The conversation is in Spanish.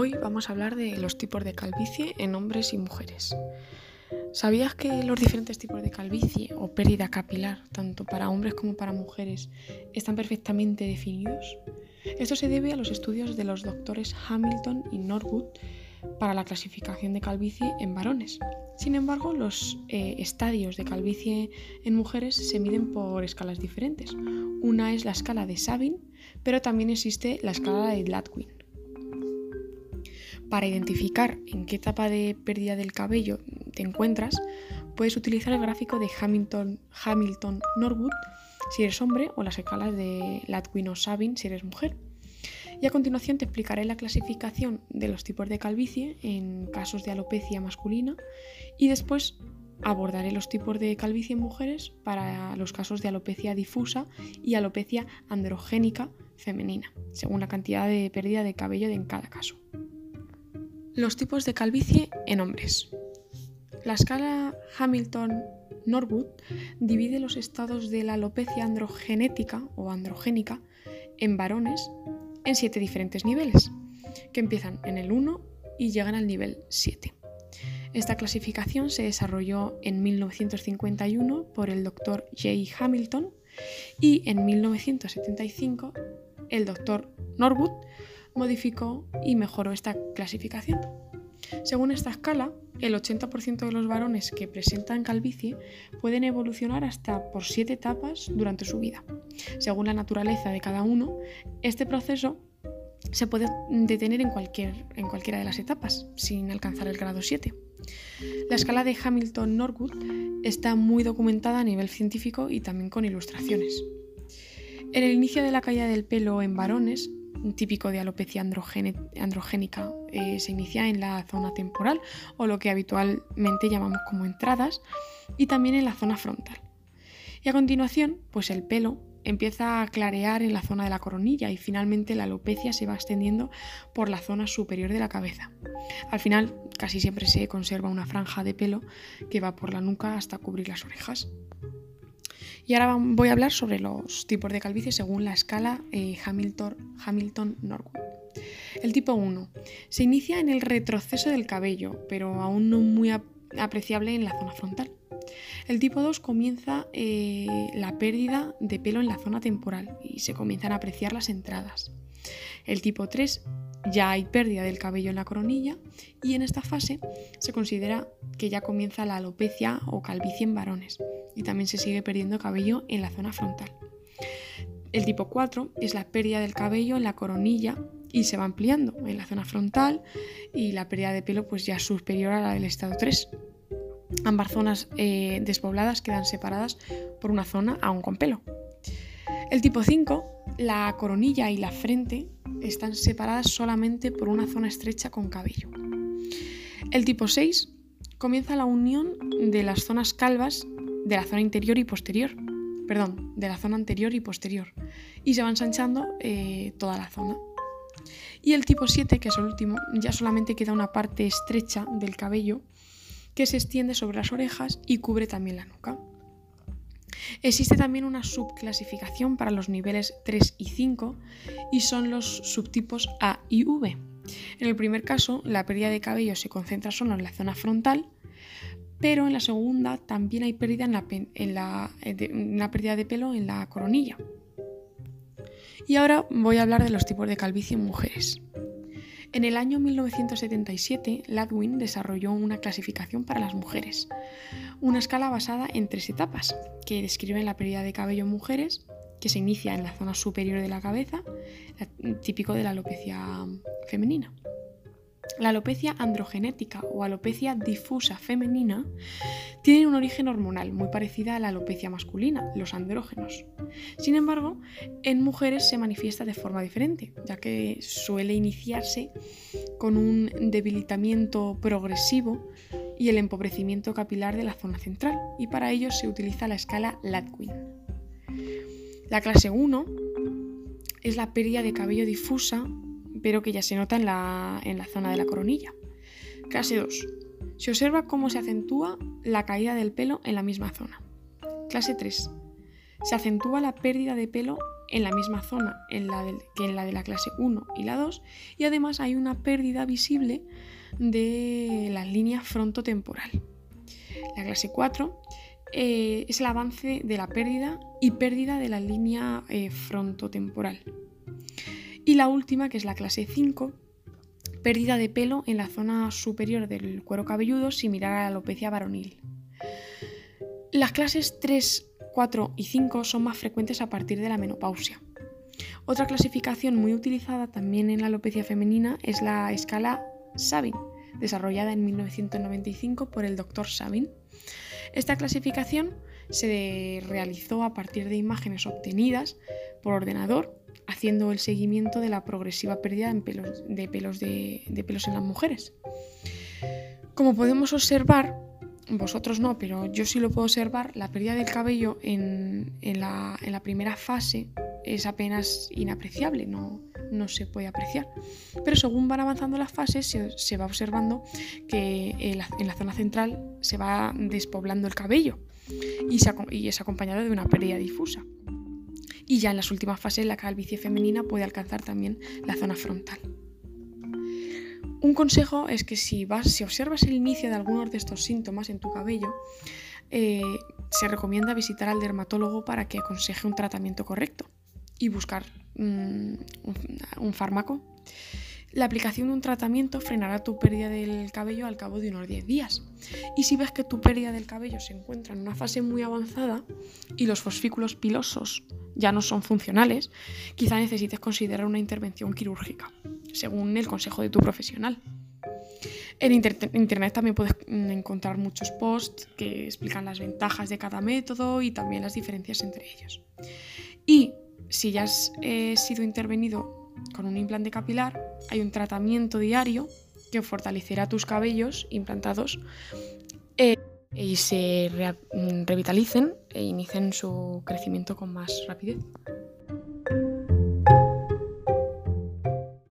Hoy vamos a hablar de los tipos de calvicie en hombres y mujeres. ¿Sabías que los diferentes tipos de calvicie o pérdida capilar, tanto para hombres como para mujeres, están perfectamente definidos? Esto se debe a los estudios de los doctores Hamilton y Norwood para la clasificación de calvicie en varones. Sin embargo, los eh, estadios de calvicie en mujeres se miden por escalas diferentes. Una es la escala de Sabin, pero también existe la escala de Gladwin. Para identificar en qué etapa de pérdida del cabello te encuentras, puedes utilizar el gráfico de Hamilton-Norwood si eres hombre o las escalas de Latwin o Sabin si eres mujer. Y a continuación te explicaré la clasificación de los tipos de calvicie en casos de alopecia masculina y después abordaré los tipos de calvicie en mujeres para los casos de alopecia difusa y alopecia androgénica femenina, según la cantidad de pérdida de cabello en cada caso. Los tipos de calvicie en hombres. La escala Hamilton-Norwood divide los estados de la alopecia androgenética o androgénica en varones en siete diferentes niveles, que empiezan en el 1 y llegan al nivel 7. Esta clasificación se desarrolló en 1951 por el doctor J. Hamilton y en 1975 el doctor Norwood modificó y mejoró esta clasificación. Según esta escala, el 80% de los varones que presentan calvicie pueden evolucionar hasta por siete etapas durante su vida. Según la naturaleza de cada uno, este proceso se puede detener en, cualquier, en cualquiera de las etapas, sin alcanzar el grado 7. La escala de Hamilton-Norwood está muy documentada a nivel científico y también con ilustraciones. En el inicio de la caída del pelo en varones, típico de alopecia androgénica eh, se inicia en la zona temporal o lo que habitualmente llamamos como entradas y también en la zona frontal. Y a continuación, pues el pelo empieza a clarear en la zona de la coronilla y finalmente la alopecia se va extendiendo por la zona superior de la cabeza. Al final casi siempre se conserva una franja de pelo que va por la nuca hasta cubrir las orejas. Y ahora voy a hablar sobre los tipos de calvicie según la escala eh, Hamilton-Norwood. el tipo 1 se inicia en el retroceso del cabello, pero aún no muy apreciable en la zona frontal. El tipo 2 comienza eh, la pérdida de pelo en la zona temporal y se comienzan a apreciar las entradas. El tipo 3 ya hay pérdida del cabello en la coronilla y en esta fase se considera que ya comienza la alopecia o calvicie en varones y también se sigue perdiendo cabello en la zona frontal. El tipo 4 es la pérdida del cabello en la coronilla y se va ampliando en la zona frontal y la pérdida de pelo pues ya superior a la del estado 3. Ambas zonas eh, despobladas quedan separadas por una zona aún con pelo. El tipo 5, la coronilla y la frente están separadas solamente por una zona estrecha con cabello. El tipo 6 comienza la unión de las zonas calvas de la zona interior y posterior, perdón, de la zona anterior y posterior, y se va ensanchando eh, toda la zona. Y el tipo 7, que es el último, ya solamente queda una parte estrecha del cabello que se extiende sobre las orejas y cubre también la nuca. Existe también una subclasificación para los niveles 3 y 5 y son los subtipos A y V. En el primer caso, la pérdida de cabello se concentra solo en la zona frontal, pero en la segunda también hay pérdida en la, eh, una pérdida de pelo en la coronilla. Y ahora voy a hablar de los tipos de calvicie en mujeres. En el año 1977, Ladwin desarrolló una clasificación para las mujeres, una escala basada en tres etapas, que describen la pérdida de cabello en mujeres, que se inicia en la zona superior de la cabeza, típico de la alopecia femenina. La alopecia androgenética o alopecia difusa femenina tiene un origen hormonal muy parecida a la alopecia masculina, los andrógenos. Sin embargo, en mujeres se manifiesta de forma diferente, ya que suele iniciarse con un debilitamiento progresivo y el empobrecimiento capilar de la zona central, y para ello se utiliza la escala Latwin. La clase 1 es la pérdida de cabello difusa pero que ya se nota en la, zona de la coronilla. Clase 2. Se observa cómo se acentúa la caída del pelo en la misma zona. Clase 3. Se acentúa la pérdida de pelo en la misma zona en la que en la de la clase 1 y la 2 y además hay una pérdida visible de la línea frontotemporal. La clase 4 eh, es el avance de la pérdida y pérdida de la línea eh, frontotemporal. Y la última, que es la clase 5, pérdida de pelo en la zona superior del cuero cabelludo similar a la alopecia varonil. Las clases 3, 4 y 5 son más frecuentes a partir de la menopausia. Otra clasificación muy utilizada también en la alopecia femenina es la escala Sabin, desarrollada en 1995 por el Dr. Sabin. Esta clasificación se realizó a partir de imágenes obtenidas por ordenador, haciendo el seguimiento de la progresiva pérdida de pelos de, pelos en las mujeres. Como podemos observar, vosotros no, pero yo sí lo puedo observar, la pérdida del cabello en, la, primera fase es apenas inapreciable, no, se puede apreciar. Pero según van avanzando las fases, se, va observando que en la, zona central se va despoblando el cabello y, y es acompañado de una pérdida difusa. Y ya en las últimas fases la calvicie femenina puede alcanzar también la zona frontal. Un consejo es que si, vas, si observas el inicio de algunos de estos síntomas en tu cabello, eh, se recomienda visitar al dermatólogo para que aconseje un tratamiento correcto y buscar mm, un, fármaco. La aplicación de un tratamiento frenará tu pérdida del cabello al cabo de unos 10 días. Y si ves que tu pérdida del cabello se encuentra en una fase muy avanzada y los fosfículos pilosos ya no son funcionales, quizá necesites considerar una intervención quirúrgica, según el consejo de tu profesional. En Internet también puedes encontrar muchos posts que explican las ventajas de cada método y también las diferencias entre ellos. Y si ya has eh, sido intervenido con un implante capilar, hay un tratamiento diario que fortalecerá tus cabellos implantados eh, y se mm, revitalicen e inicien su crecimiento con más rapidez.